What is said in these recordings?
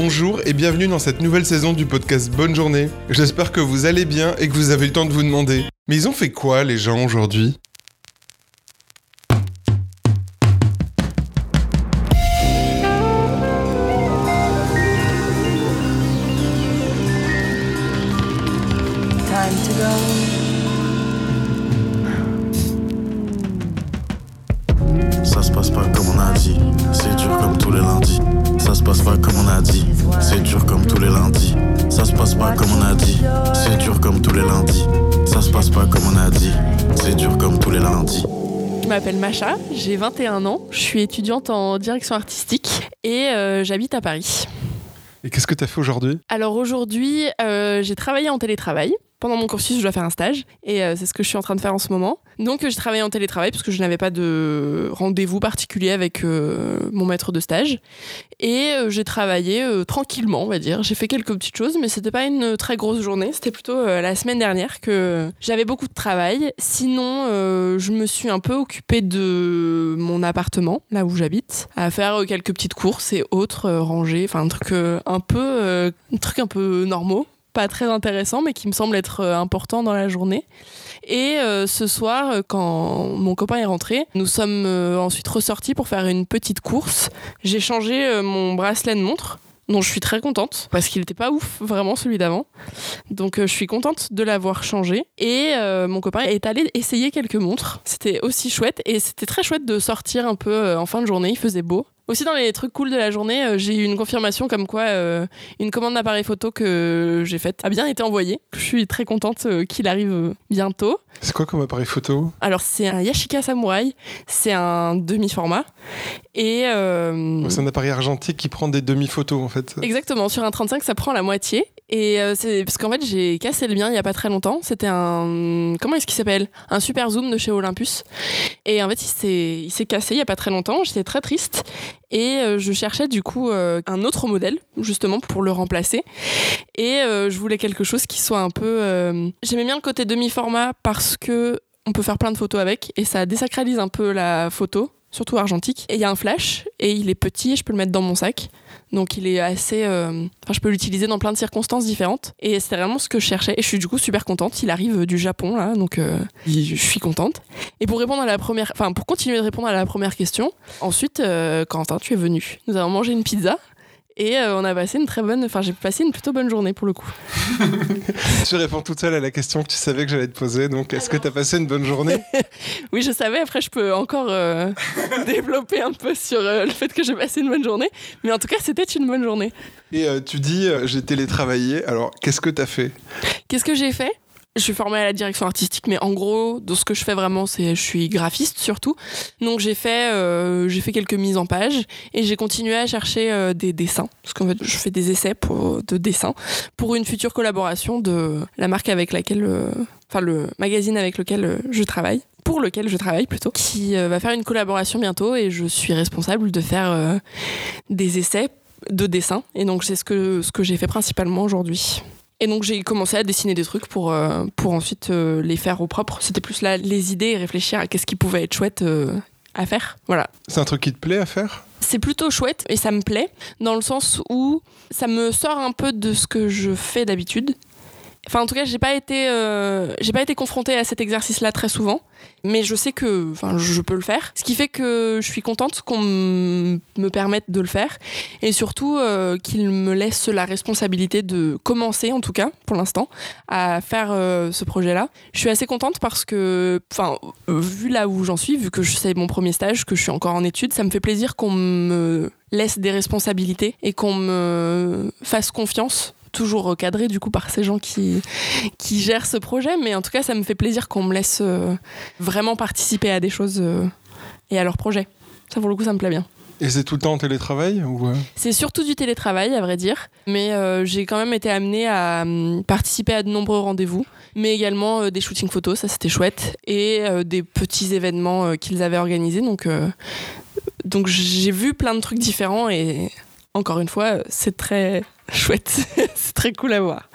Bonjour et bienvenue dans cette nouvelle saison du podcast Bonne journée. J'espère que vous allez bien et que vous avez le temps de vous demander. Mais ils ont fait quoi les gens aujourd'hui? Passe pas comme on a dit, c'est dur comme tous les lundis. Ça se passe pas comme on a dit, c'est dur comme tous les lundis. Ça se passe pas comme on a dit, c'est dur comme tous les lundis. Je m'appelle Macha, j'ai 21 ans, je suis étudiante en direction artistique et euh, j'habite à Paris. Et qu'est-ce que t'as fait aujourd'hui? Alors aujourd'hui, euh, j'ai travaillé en télétravail. Pendant mon cursus, je dois faire un stage et euh, c'est ce que je suis en train de faire en ce moment. Donc j'ai travaillé en télétravail parce que je n'avais pas de rendez-vous particulier avec euh, mon maître de stage et euh, j'ai travaillé euh, tranquillement, on va dire. J'ai fait quelques petites choses, mais c'était pas une très grosse journée. C'était plutôt euh, la semaine dernière que j'avais beaucoup de travail. Sinon, euh, je me suis un peu occupée de mon appartement, là où j'habite, à faire euh, quelques petites courses et autres, euh, ranger, enfin un truc euh, un peu, euh, un truc un peu normaux pas très intéressant, mais qui me semble être euh, important dans la journée. Et euh, ce soir, euh, quand mon copain est rentré, nous sommes ensuite ressortis pour faire une petite course. J'ai changé mon bracelet de montre dont je suis très contente parce qu'il n'était pas ouf vraiment celui d'avant. Donc je suis contente de l'avoir changé et mon copain est allé essayer quelques montres. C'était aussi chouette et c'était très chouette de sortir un peu en fin de journée, il faisait beau. Aussi dans les trucs cool de la journée, euh, j'ai eu une confirmation comme quoi euh, une commande d'appareil photo que j'ai faite a bien été envoyée. Je suis très contente euh, qu'il arrive bientôt. C'est quoi comme appareil photo? Alors c'est un Yashica Samurai, c'est un demi-format et euh, C'est un appareil argentique qui prend des demi-photos en fait. Exactement, sur un 35, ça prend la moitié. Et euh, c'est parce qu'en fait, j'ai cassé le mien il y a pas très longtemps. C'était un comment est-ce qu'il s'appelle? Un super zoom de chez Olympus. Et en fait, il s'est il s'est cassé il y a pas très longtemps. J'étais très triste et euh, je cherchais du coup euh, un autre modèle justement pour le remplacer. Et euh, je voulais quelque chose qui soit un peu. euh, J'aimais bien le côté demi-format parce que on peut faire plein de photos avec et ça désacralise un peu la photo surtout argentique. Et il y a un flash, et il est petit, et je peux le mettre dans mon sac. Donc il est assez... euh, Enfin, je peux l'utiliser dans plein de circonstances différentes. Et c'était vraiment ce que je cherchais. Et je suis du coup super contente. Il arrive du Japon, là, donc euh, je suis contente. Et pour répondre à la première... Enfin, pour continuer de répondre à la première question, ensuite, euh, Quentin, tu es venu. Nous avons mangé une pizza. Et euh, on a passé une très bonne... Enfin, j'ai passé une plutôt bonne journée, pour le coup. Tu réponds toute seule à la question que tu savais que j'allais te poser. Donc est-ce que t'as passé une bonne journée? Oui, je savais. Après, je peux encore euh, développer un peu sur euh, le fait que j'ai passé une bonne journée. Mais en tout cas, c'était une bonne journée. Et euh, tu dis j'ai télétravaillé. Alors qu'est-ce que t'as fait? Qu'est-ce que j'ai fait? Je suis formée à la direction artistique, mais en gros, de ce que je fais vraiment, c'est je suis graphiste surtout. Donc j'ai fait, euh, fait quelques mises en page et j'ai continué à chercher euh, des dessins, parce qu'en fait, je fais des essais de dessins pour une future collaboration de la marque avec laquelle, euh, enfin le magazine avec lequel je travaille pour lequel je travaille plutôt, qui va faire une collaboration bientôt et je suis responsable de faire des essais de dessin. Et donc c'est ce que, ce que j'ai fait principalement aujourd'hui. Et donc j'ai commencé à dessiner des trucs pour, euh, pour ensuite euh, les faire au propre. C'était plus là les idées et réfléchir à qu'est-ce qui pouvait être chouette euh, à faire. Voilà. C'est un truc qui te plaît à faire? C'est plutôt chouette et ça me plaît dans le sens où ça me sort un peu de ce que je fais d'habitude. Enfin, en tout cas, j'ai pas été, euh, j'ai pas été confrontée à cet exercice-là très souvent, mais je sais que, enfin, je peux le faire. Ce qui fait que je suis contente qu'on me permette de le faire, et surtout euh, qu'il me laisse la responsabilité de commencer, en tout cas, pour l'instant, à faire euh, ce projet-là. Je suis assez contente parce que, enfin, vu là où j'en suis, vu que c'est mon premier stage, que je suis encore en études, ça me fait plaisir qu'on me laisse des responsabilités et qu'on me fasse confiance toujours recadré du coup par ces gens qui, qui gèrent ce projet. Mais en tout cas ça me fait plaisir qu'on me laisse euh, vraiment participer à des choses euh, et à leur projet. Ça pour le coup ça me plaît bien. Et c'est tout le temps en télétravail ou euh? C'est surtout du télétravail, à vrai dire, mais euh, j'ai quand même été amenée à hum, participer à de nombreux rendez-vous, mais également euh, des shootings photos, ça c'était chouette, et des petits événements qu'ils avaient organisés. Donc, donc j'ai vu plein de trucs différents et encore une fois, c'est très chouette, c'est très cool à voir.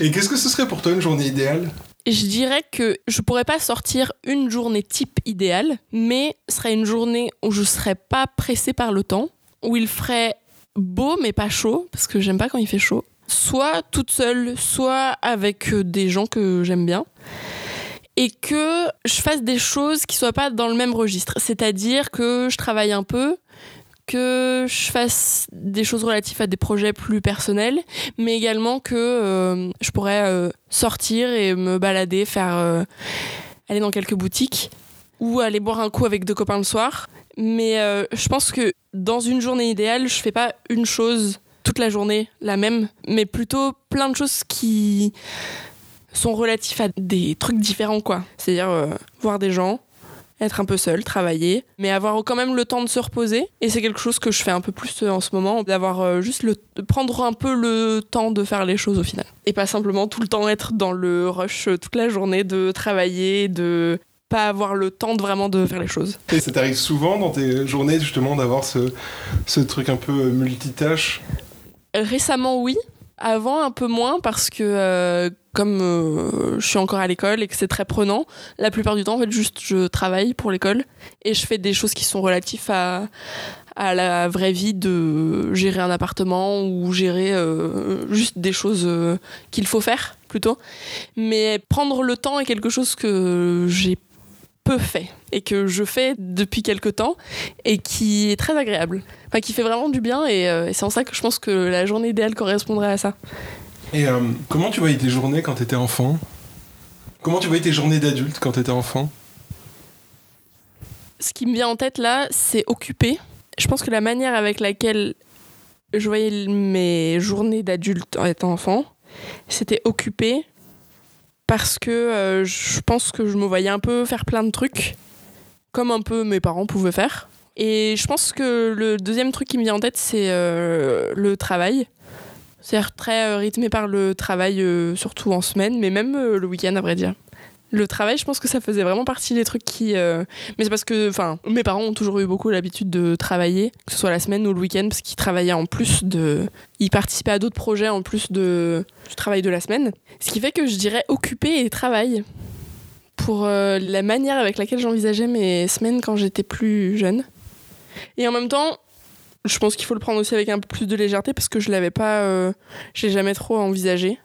Et qu'est-ce que ce serait pour toi une journée idéale? Je dirais que je pourrais pas sortir une journée type idéale, mais ce serait une journée où je serais pas pressée par le temps, où il ferait beau mais pas chaud, parce que j'aime pas quand il fait chaud. Soit toute seule, soit avec euh, des gens que j'aime bien. Et que je fasse des choses qui soient pas dans le même registre. C'est-à-dire que je travaille un peu, que je fasse des choses relatives à des projets plus personnels, mais également que euh, je pourrais euh, sortir et me balader, faire euh, aller dans quelques boutiques ou aller boire un coup avec deux copains le soir. Mais je pense que dans une journée idéale, je fais pas une chose toute la journée, la même, mais plutôt plein de choses qui sont relatifs à des trucs différents, quoi. C'est-à-dire voir des gens, être un peu seul, travailler, mais avoir quand même le temps de se reposer. Et c'est quelque chose que je fais un peu plus euh, en ce moment, d'avoir euh, juste le de prendre un peu le temps de faire les choses au final. Et pas simplement tout le temps être dans le rush euh, toute la journée de travailler, de pas avoir le temps de vraiment de faire les choses. Et ça t'arrive souvent dans tes journées justement d'avoir ce, ce truc un peu multitâche? Récemment, oui. Avant, un peu moins parce que euh, comme euh, je suis encore à l'école et que c'est très prenant, la plupart du temps, en fait, juste je travaille pour l'école et je fais des choses qui sont relatives à, la vraie vie de gérer un appartement ou gérer euh, juste des choses qu'il faut faire plutôt. Mais prendre le temps est quelque chose que j'ai peu fait et que je fais depuis quelque temps et qui est très agréable. Enfin, qui fait vraiment du bien et, euh, et c'est en ça que je pense que la journée idéale correspondrait à ça. Et euh, comment tu voyais tes journées quand t'étais enfant? Comment tu voyais tes journées d'adulte quand t'étais enfant? Ce qui me vient en tête là, c'est occuper. Je pense que la manière avec laquelle je voyais mes journées d'adulte en étant enfant, c'était occupé parce que euh, je pense que je me voyais un peu faire plein de trucs, comme un peu mes parents pouvaient faire. Et je pense que le deuxième truc qui me vient en tête, c'est euh, le travail. C'est-à-dire très euh, rythmé par le travail, surtout en semaine, mais même le week-end, à vrai dire. Le travail, je pense que ça faisait vraiment partie des trucs qui. euh, Mais c'est parce que, enfin, mes parents ont toujours eu beaucoup l'habitude de travailler, que ce soit la semaine ou le week-end, parce qu'ils travaillaient en plus de. Ils participaient à d'autres projets en plus de... du travail de la semaine. Ce qui fait que je dirais occuper et travail pour euh, la manière avec laquelle j'envisageais mes semaines quand j'étais plus jeune. Et en même temps, je pense qu'il faut le prendre aussi avec un peu plus de légèreté parce que je l'avais pas. euh, je l'ai jamais trop envisagé.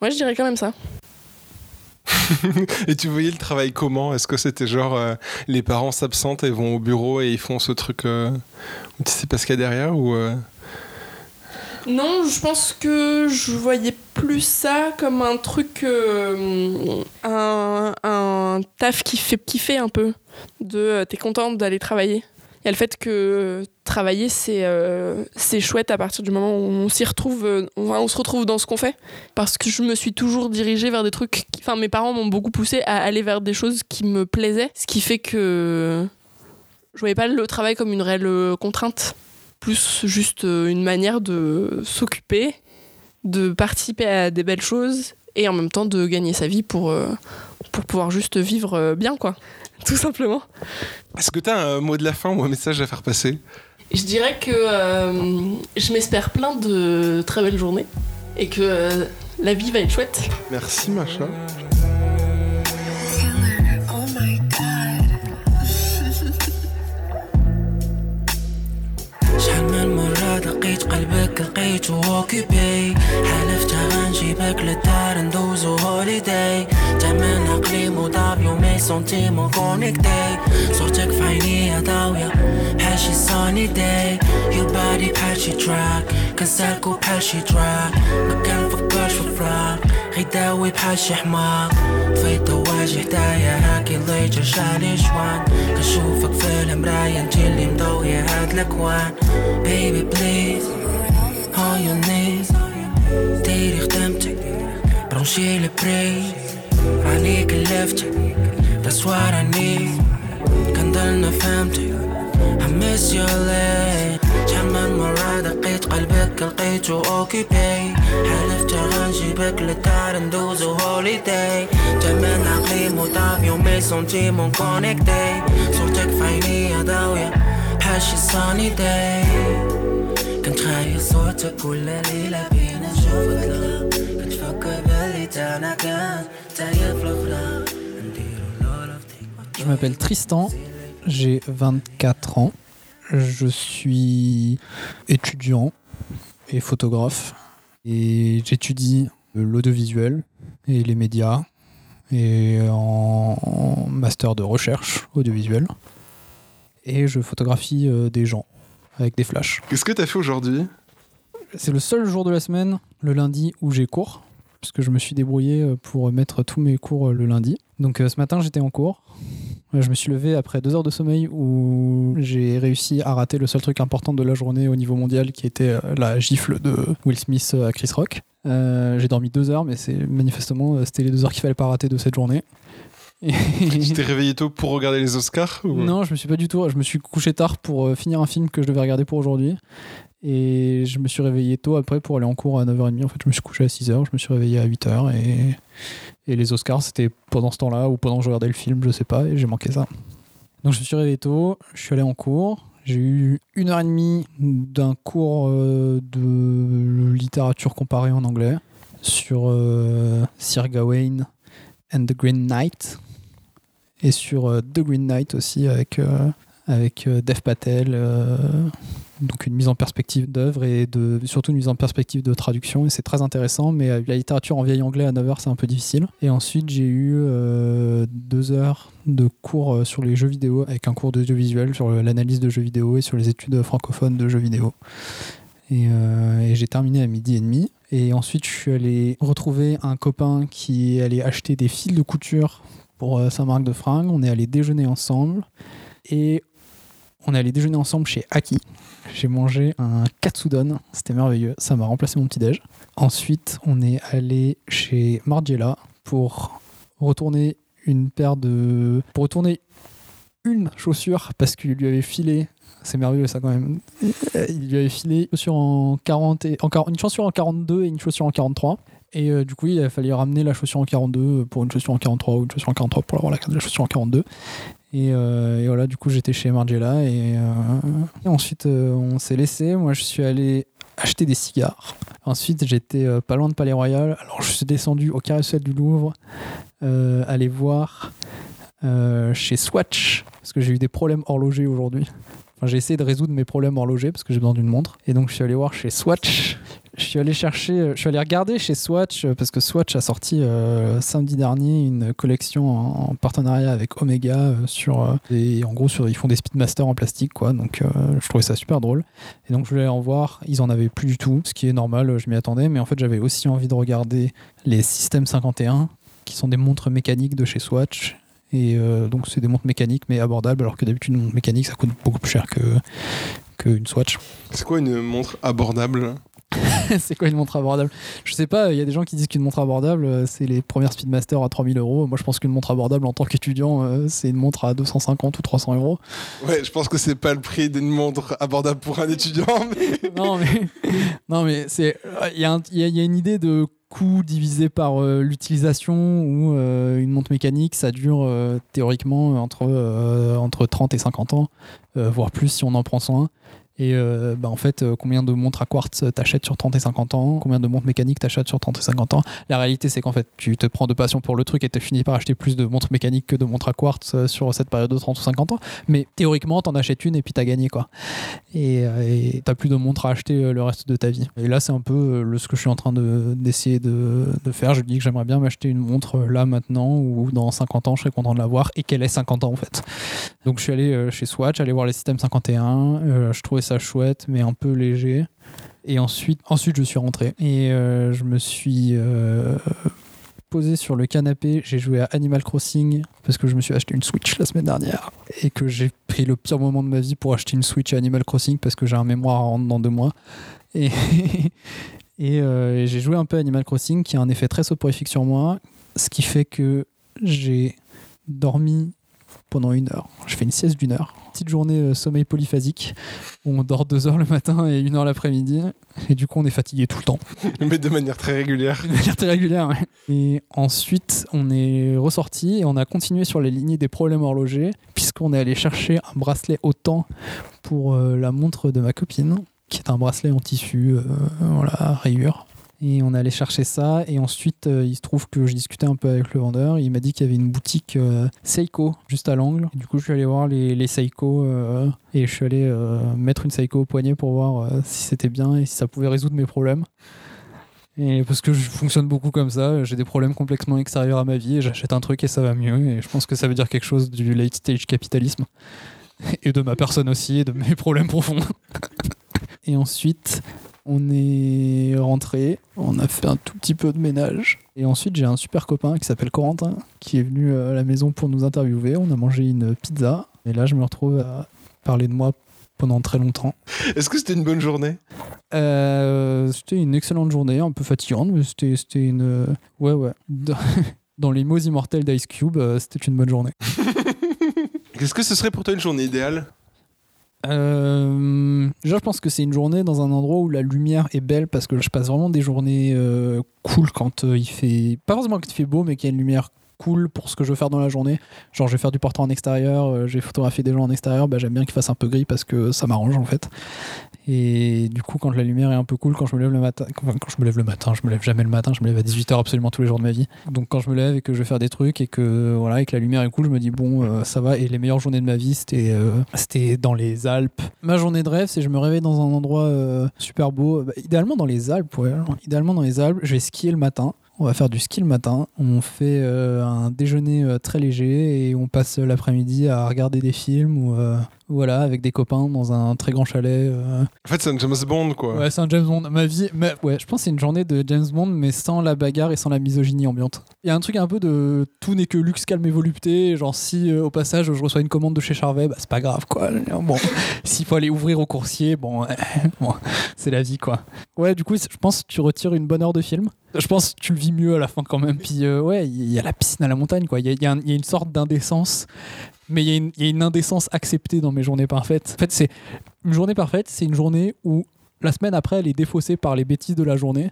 Ouais, je dirais quand même ça. Et tu voyais le travail comment? Est-ce que c'était genre euh, les parents s'absentent et vont au bureau et ils font ce truc euh, tu sais pas ce qu'il y a derrière ou euh, Non, je pense que je voyais plus ça comme un truc, euh, un, taf qui fait kiffer un peu. De t'es contente d'aller travailler. Il y a le fait que travailler c'est euh, chouette à partir du moment où on s'y retrouve, euh, on, se retrouve dans ce qu'on fait. Parce que je me suis toujours dirigée vers des trucs. Enfin, mes parents m'ont beaucoup poussé à aller vers des choses qui me plaisaient, ce qui fait que je voyais pas le travail comme une réelle euh, contrainte plus juste euh, une manière de s'occuper, de participer à des belles choses et en même temps de gagner sa vie pour, euh, pour pouvoir juste vivre bien, quoi Tout simplement. Est-ce que t'as un mot de la fin ou un message à faire passer Je dirais que euh, je m'espère plein de très belles journées et que euh, la vie va être chouette. Merci Macha. شحال من مرة دقيت قلبك لقيته اوكيبي حلفت غنجيبك للدار ندوزو هوليداي تمن عقلي مضاب يومي سنتيمون كونيكتي صورتك في عينيا ضاوية بحال شي صاني داي Your body بحال شي تراك كنسالكو بحال شي دراك ما كنفكرش في فراق غيداوي بحال شي حماق طفيت واجي حدايا هاكي اللي جرجالي جوان كنشوفك في المرايا انتي اللي مضوية هاد الاكوان Baby please. On your knees ديري خدمتك رانشي البري عليك لفتي بس وراني كنضلنا فهمتي I miss your شحال من مرة دقيت قلبك لقيتو اوكيبي حلفت غنجيبك للدار ندوزو هوليداي تمن عقلي مضاف يومي سنتيمون كونكتي صورتك فعينيا داوية. حاشي صاني داي كنت خايف صورتك كل ليلة بينا نشوفك. Je m'appelle Tristan, j'ai 24 ans. Je suis étudiant et photographe. Et j'étudie l'audiovisuel et les médias et en, master de recherche audiovisuelle. Et je photographie euh, des gens avec des flashs. Qu'est-ce que t'as fait aujourd'hui? C'est le seul jour de la semaine, le lundi, où j'ai cours, puisque je me suis débrouillé euh, pour mettre tous mes cours euh, le lundi. Donc euh, ce matin, j'étais en cours. Je me suis levé après deux heures de sommeil où j'ai réussi à rater le seul truc important de la journée au niveau mondial qui était la gifle de Will Smith à Chris Rock. Euh, j'ai dormi deux heures, mais c'est manifestement c'était les deux heures qu'il fallait pas rater de cette journée. Tu t'es réveillé tôt pour regarder les Oscars ou- non, je me suis pas du tout. Je me suis couché tard pour finir un film que je devais regarder pour aujourd'hui. Et je me suis réveillé tôt après pour aller en cours à 9h30. En fait, je me suis couché à 6h, je me suis réveillé à 8h. Et, les Oscars, c'était pendant ce temps-là ou pendant que je regardais le film, je sais pas, et j'ai manqué ça. Donc je me suis réveillé tôt, je suis allé en cours. J'ai eu une heure et demie d'un cours euh, de littérature comparée en anglais sur euh, Sir Gawain and the Green Knight et sur euh, The Green Knight aussi avec, euh, avec Dev Patel. Donc une mise en perspective d'œuvre et de, surtout une mise en perspective de traduction et c'est très intéressant mais euh, la littérature en vieil anglais à 9h c'est un peu difficile. Et ensuite j'ai eu euh, deux heures de cours euh, sur les jeux vidéo avec un cours d'audiovisuel sur l'analyse de jeux vidéo et sur les études francophones de jeux vidéo. Et, j'ai terminé à midi et demi. Et ensuite je suis allé retrouver un copain qui allé acheter des fils de couture pour euh, sa marque de fringues on est allé déjeuner ensemble. Et on est allé déjeuner ensemble chez Aki j'ai mangé un katsudon, c'était merveilleux, ça m'a remplacé mon petit-déj. Ensuite, on est allé chez Margiela pour retourner une paire de. pour retourner une chaussure parce qu'il lui avait filé. C'est merveilleux ça quand même. Il lui avait filé une chaussure en 40 et, en, une chaussure en 42 et une chaussure en 43. Et euh, du coup, il a fallu ramener la chaussure en 42 pour une chaussure en 43 ou une chaussure en 43 pour avoir la chaussure en 42. Et, euh, et voilà, du coup, j'étais chez Margiela et, euh, ensuite, euh, on s'est laissé. Moi, je suis allé acheter des cigares. Ensuite, j'étais pas loin de Palais Royal. Alors, je suis descendu au Carrousel du Louvre, aller voir chez Swatch, parce que j'ai eu des problèmes horlogers aujourd'hui. Enfin, j'ai essayé de résoudre mes problèmes horlogers parce que j'ai besoin d'une montre. Et donc, je suis allé voir chez Swatch. Je suis allé chercher, euh, je suis allé regarder chez Swatch euh, parce que Swatch a sorti euh, samedi dernier une collection en, en partenariat avec Omega sur et en gros sur ils font des Speedmaster en plastique quoi. Donc je trouvais ça super drôle. Et donc je voulais en voir. Ils en avaient plus du tout ce qui est normal je m'y attendais. Mais en fait j'avais aussi envie de regarder les System 51 qui sont des montres mécaniques de chez Swatch. Et donc c'est des montres mécaniques mais abordables alors que d'habitude une montre mécanique ça coûte beaucoup plus cher que qu'une Swatch. C'est quoi une montre abordable? c'est quoi une montre abordable? Je sais pas, il y a des gens qui disent qu'une montre abordable, euh, c'est les premières Speedmaster à 3000 euros. Moi, je pense qu'une montre abordable en tant qu'étudiant, euh, c'est une montre à 250 ou 300 euros. Ouais, je pense que c'est pas le prix d'une montre abordable pour un étudiant, mais non, mais, non, mais c'est, il y, a un- il y a- il y a une idée de coût divisé par euh, l'utilisation euh, une montre mécanique, ça dure euh, théoriquement entre, euh, entre 30 et 50 ans, voire plus si on en prend soin. Et euh, bah, en fait, euh, combien de montres à quartz t'achètes sur 30 et 50 ans? Combien de montres mécaniques t'achètes sur 30 et 50 ans? La réalité, c'est qu'en fait, tu te prends de passion pour le truc et tu finis par acheter plus de montres mécaniques que de montres à quartz euh, sur cette période de 30 ou 50 ans. Mais théoriquement, t'en achètes une et puis t'as gagné, quoi. Et euh, t'as plus de montres à acheter le reste de ta vie. Et là, c'est un peu le, ce que je suis en train de- d'essayer de, de faire. Je dis que j'aimerais bien m'acheter une montre là, maintenant, ou dans 50 ans, je serais content de l'avoir, et qu'elle ait 50 ans, en fait. Donc, je suis allé chez Swatch, aller voir les systèmes 51. euh, je trouvais ça chouette, mais un peu léger. Et ensuite, ensuite je suis rentré. Et euh, je me suis euh, posé sur le canapé. J'ai joué à Animal Crossing parce que je me suis acheté une Switch la semaine dernière. Et que j'ai pris le pire moment de ma vie pour acheter une Switch à Animal Crossing parce que j'ai un mémoire à rendre dans deux mois. Et, et, euh, et j'ai joué un peu à Animal Crossing qui a un effet très soporifique sur moi. Ce qui fait que j'ai dormi pendant une heure. Je fais une sieste d'une heure. Petite journée euh, sommeil polyphasique où on dort deux heures le matin et une heure l'après-midi. Et du coup, on est fatigué tout le temps. mais de manière très régulière. De manière très régulière, ouais. Et ensuite, on est ressorti et on a continué sur les lignées des problèmes horlogers, puisqu'on est allé chercher un bracelet au temps pour euh, la montre de ma copine, qui est un bracelet en tissu, euh, voilà, rayure. Et on allait chercher ça. Et ensuite, euh, il se trouve que je discutais un peu avec le vendeur. Il m'a dit qu'il y avait une boutique euh, Seiko juste à l'angle. Du coup, je suis allé voir les, les Seiko. euh, et je suis allé mettre une Seiko au poignet pour voir si c'était bien et si ça pouvait résoudre mes problèmes. Et parce que je fonctionne beaucoup comme ça, j'ai des problèmes complètement extérieurs à ma vie et j'achète un truc et ça va mieux. Et je pense que ça veut dire quelque chose du late stage capitalisme et de ma personne aussi et de mes problèmes profonds. et ensuite, on est rentré, on a fait un tout petit peu de ménage. Et ensuite, j'ai un super copain qui s'appelle Corentin qui est venu euh, à la maison pour nous interviewer. On a mangé une pizza. Et là, je me retrouve à parler de moi pendant très longtemps. Est-ce que c'était une bonne journée? Euh, c'était une excellente journée, un peu fatigante, mais c'était une. euh, Ouais, ouais. Dans- les mots immortels d'Ice Cube, c'était une bonne journée. Qu'est-ce que ce serait pour toi une journée idéale? Euh, je pense que c'est une journée dans un endroit où la lumière est belle parce que je passe vraiment des journées euh, cool quand euh, il fait. Pas forcément quand il fait beau, mais qu'il y a une lumière cool pour ce que je veux faire dans la journée. Genre, je vais faire du portrait en extérieur, euh, j'ai photographié des gens en extérieur, bah, j'aime bien qu'il fasse un peu gris parce que ça m'arrange en fait. Et du coup, quand la lumière est un peu cool, quand je me lève le matin, quand je me lève le matin, je me lève jamais le matin, je me lève à 18h absolument tous les jours de ma vie. Donc quand je me lève et que je vais faire des trucs et que voilà, et que la lumière est cool, je me dis bon, euh, ça va. Et les meilleures journées de ma vie, c'était euh, c'était dans les Alpes. Ma journée de rêve, c'est je me réveille dans un endroit super beau, Bah, idéalement dans les Alpes. Idéalement dans les Alpes, je vais skier le matin. On va faire du ski le matin. On fait euh, un déjeuner euh, très léger et on passe l'après-midi à regarder des films ou euh, voilà avec des copains dans un très grand chalet. euh, En fait, c'est un James Bond, quoi. Ouais, c'est un James Bond. Ma vie, ma- ouais, je pense que c'est une journée de James Bond, mais sans la bagarre et sans la misogynie ambiante. Il y a un truc un peu de tout n'est que luxe, calme et volupté. Genre, si euh, au passage je reçois une commande de chez Charvet, bah, c'est pas grave, quoi. Bon, s'il faut aller ouvrir au coursier, bon, bon, c'est la vie, quoi. Ouais, du coup, je pense que tu retires une bonne heure de film. Je pense que tu le vis mieux à la fin quand même. Puis, euh, ouais, il y a la piscine à la montagne, quoi. Il y a, il y a un- il y a une sorte d'indécence mais il y, a une- il y a une indécence acceptée dans mes journées parfaites. En fait, c'est une journée parfaite, c'est une journée où la semaine après, elle est défaussée par les bêtises de la journée,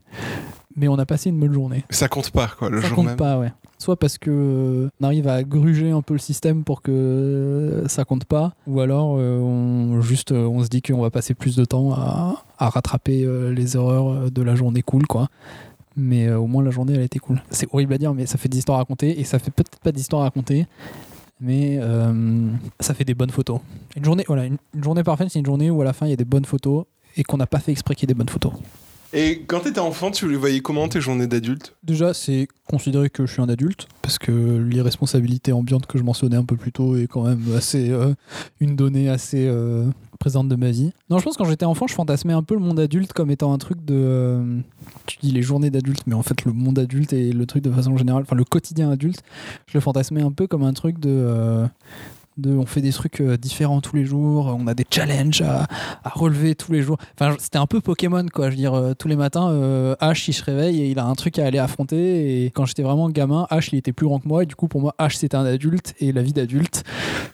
mais on a passé une bonne journée. Ça compte pas, quoi, le Ça jour compte même. pas, ouais. Soit parce que euh, on arrive à gruger un peu le système pour que euh, ça compte pas, ou alors euh, on juste on se dit qu'on va passer plus de temps à, à rattraper les erreurs de la journée cool, quoi. Mais euh, au moins la journée elle a été cool. C'est horrible à dire, mais ça fait des histoires à raconter et ça fait peut-être pas d'histoires à raconter, mais euh, ça fait des bonnes photos. Voilà, une journée parfaite, c'est une journée où à la fin il y a des bonnes photos et qu'on n'a pas fait exprès qu'il y ait des bonnes photos. Et quand t'étais enfant, tu les voyais comment tes journées d'adulte? Déjà, c'est considérer que je suis un adulte, parce que l'irresponsabilité ambiante que je mentionnais un peu plus tôt est quand même assez euh, une donnée assez euh, présente de ma vie. Non, je pense que quand j'étais enfant, je fantasmais un peu le monde adulte comme étant un truc de. euh, tu dis les journées d'adulte, mais en fait, le monde adulte et le truc de façon générale, enfin le quotidien adulte, je le fantasmais un peu comme un truc de. On fait des trucs euh, différents tous les jours, on a des challenges à, relever tous les jours. Enfin, c'était un peu Pokémon, quoi. Je veux dire, euh, tous les matins, euh, Ash, il se réveille et il a un truc à aller affronter. Et quand j'étais vraiment gamin, Ash, il était plus grand que moi. Et du coup, pour moi, Ash, c'était un adulte. Et la vie d'adulte,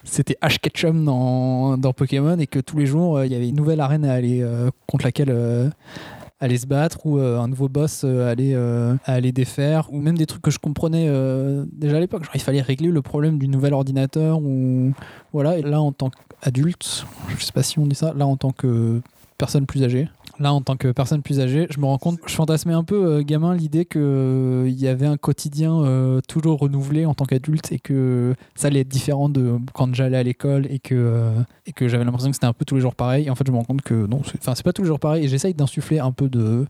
c'était Ash Ketchum dans, Pokémon. Et que tous les jours, euh, il y avait une nouvelle arène à aller, contre laquelle. Aller se battre ou euh, un nouveau boss euh, aller, euh, aller défaire ou même des trucs que je comprenais déjà à l'époque. Genre il fallait régler le problème du nouvel ordinateur ou voilà. Là en tant qu'adulte je sais pas si on dit ça là en tant que personne plus âgée là en tant que personne plus âgée je me rends compte je fantasmais un peu euh, gamin l'idée que euh, y avait un quotidien euh, toujours renouvelé en tant qu'adulte et que ça allait être différent de quand j'allais à l'école et que euh, que j'avais l'impression que c'était un peu tous les jours pareil. Et en fait je me rends compte que non enfin c'est pas tous les jours pareil et j'essaye d'insuffler un peu de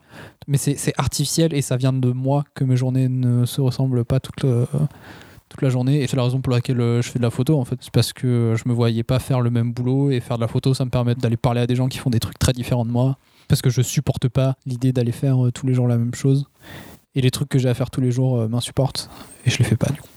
mais c'est artificiel et ça vient de moi que mes journées ne se ressemblent pas toute la journée. Et c'est la raison pour laquelle je fais de la photo en fait. C'est parce que je me voyais pas faire le même boulot et faire de la photo ça me permet d'aller parler à des gens qui font des trucs très différents de moi parce que je supporte pas l'idée d'aller faire euh, tous les jours la même chose et les trucs que j'ai à faire tous les jours euh, m'insupportent et je les fais pas du coup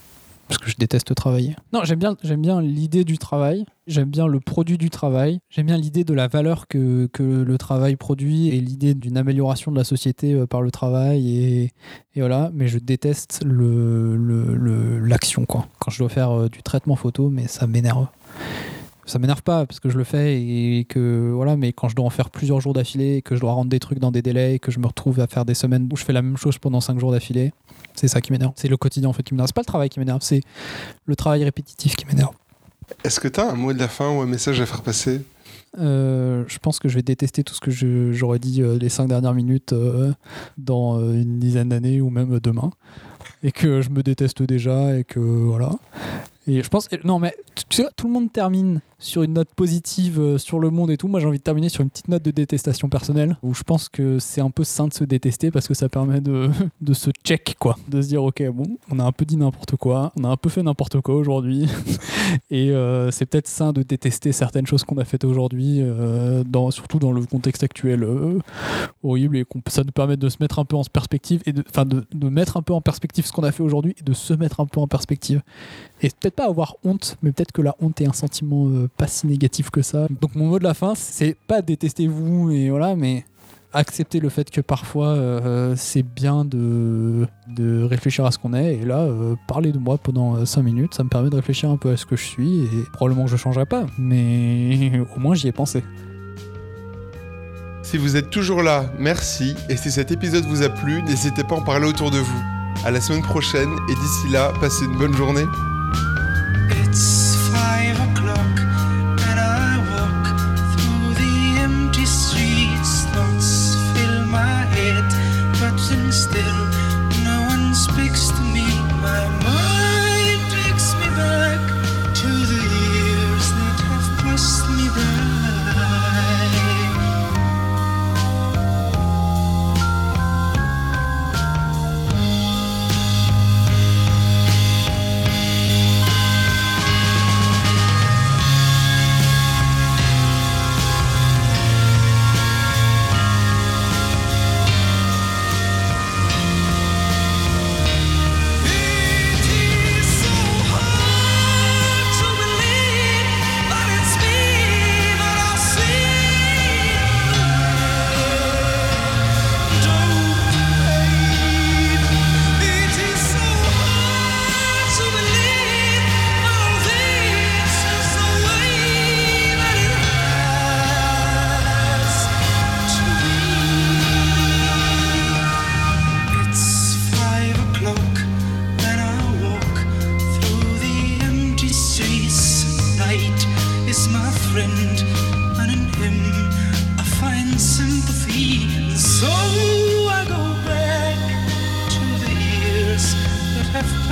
parce que je déteste travailler. Non, j'aime bien, j'aime bien l'idée du travail, j'aime bien le produit du travail, j'aime bien l'idée de la valeur que, que le travail produit et l'idée d'une amélioration de la société euh, par le travail et, et voilà. Mais je déteste le, l'action quoi. Quand je dois faire du traitement photo, mais ça m'énerve. Ça m'énerve pas parce que je le fais et que voilà, mais quand je dois en faire plusieurs jours d'affilée, que je dois rendre des trucs dans des délais, que je me retrouve à faire des semaines où je fais la même chose pendant cinq jours d'affilée, c'est ça qui m'énerve. C'est le quotidien en fait qui m'énerve. C'est pas le travail qui m'énerve, c'est le travail répétitif qui m'énerve. Est-ce que t'as un mot de la fin ou un message à faire passer? Euh, je pense que je vais détester tout ce que j'aurais dit euh, les cinq dernières minutes euh, dans une dizaine d'années ou même demain. Et que je me déteste déjà et que voilà. Et je pense. Non, mais tu sais, tout le monde termine sur une note positive euh, sur le monde et tout. Moi, j'ai envie de terminer sur une petite note de détestation personnelle où je pense que c'est un peu sain de se détester parce que ça permet de, de se check, quoi. De se dire, ok, bon, on a un peu dit n'importe quoi, on a un peu fait n'importe quoi aujourd'hui. et euh, c'est peut-être sain de détester certaines choses qu'on a faites aujourd'hui, euh, dans, surtout dans le contexte actuel horrible et ça nous permet de se mettre un peu en perspective et enfin de, de mettre un peu en perspective ce qu'on a fait aujourd'hui et de se mettre un peu en perspective. Et pas avoir honte, mais peut-être que la honte est un sentiment euh, pas si négatif que ça. Donc mon mot de la fin, c'est pas détestez-vous et voilà, mais accepter le fait que parfois euh, c'est bien de, de réfléchir à ce qu'on est. Et là, euh, parler de moi pendant 5 minutes, ça me permet de réfléchir un peu à ce que je suis. Et probablement je changerai pas, mais au moins j'y ai pensé. Si vous êtes toujours là, merci. Et si cet épisode vous a plu, n'hésitez pas à en parler autour de vous. À la semaine prochaine et d'ici là, passez une bonne journée.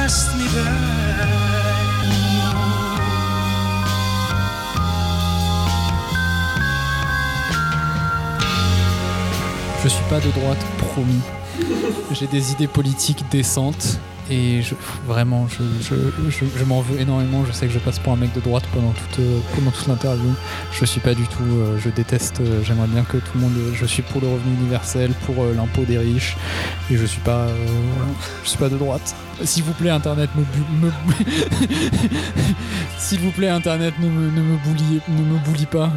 Je suis pas de droite, promis. J'ai des idées politiques décentes et je, vraiment, je, je, je, m'en veux énormément. Je sais que je passe pour un mec de droite pendant toute, euh, pendant toute l'interview. Je suis pas du tout, euh, je déteste, euh, j'aimerais bien que tout le monde. Je suis pour le revenu universel, pour l'impôt des riches et je suis pas, je suis pas de droite. S'il vous plaît, Internet, me, me- s'il vous plaît, Internet, ne me, ne me bouliez- ne me boulie pas.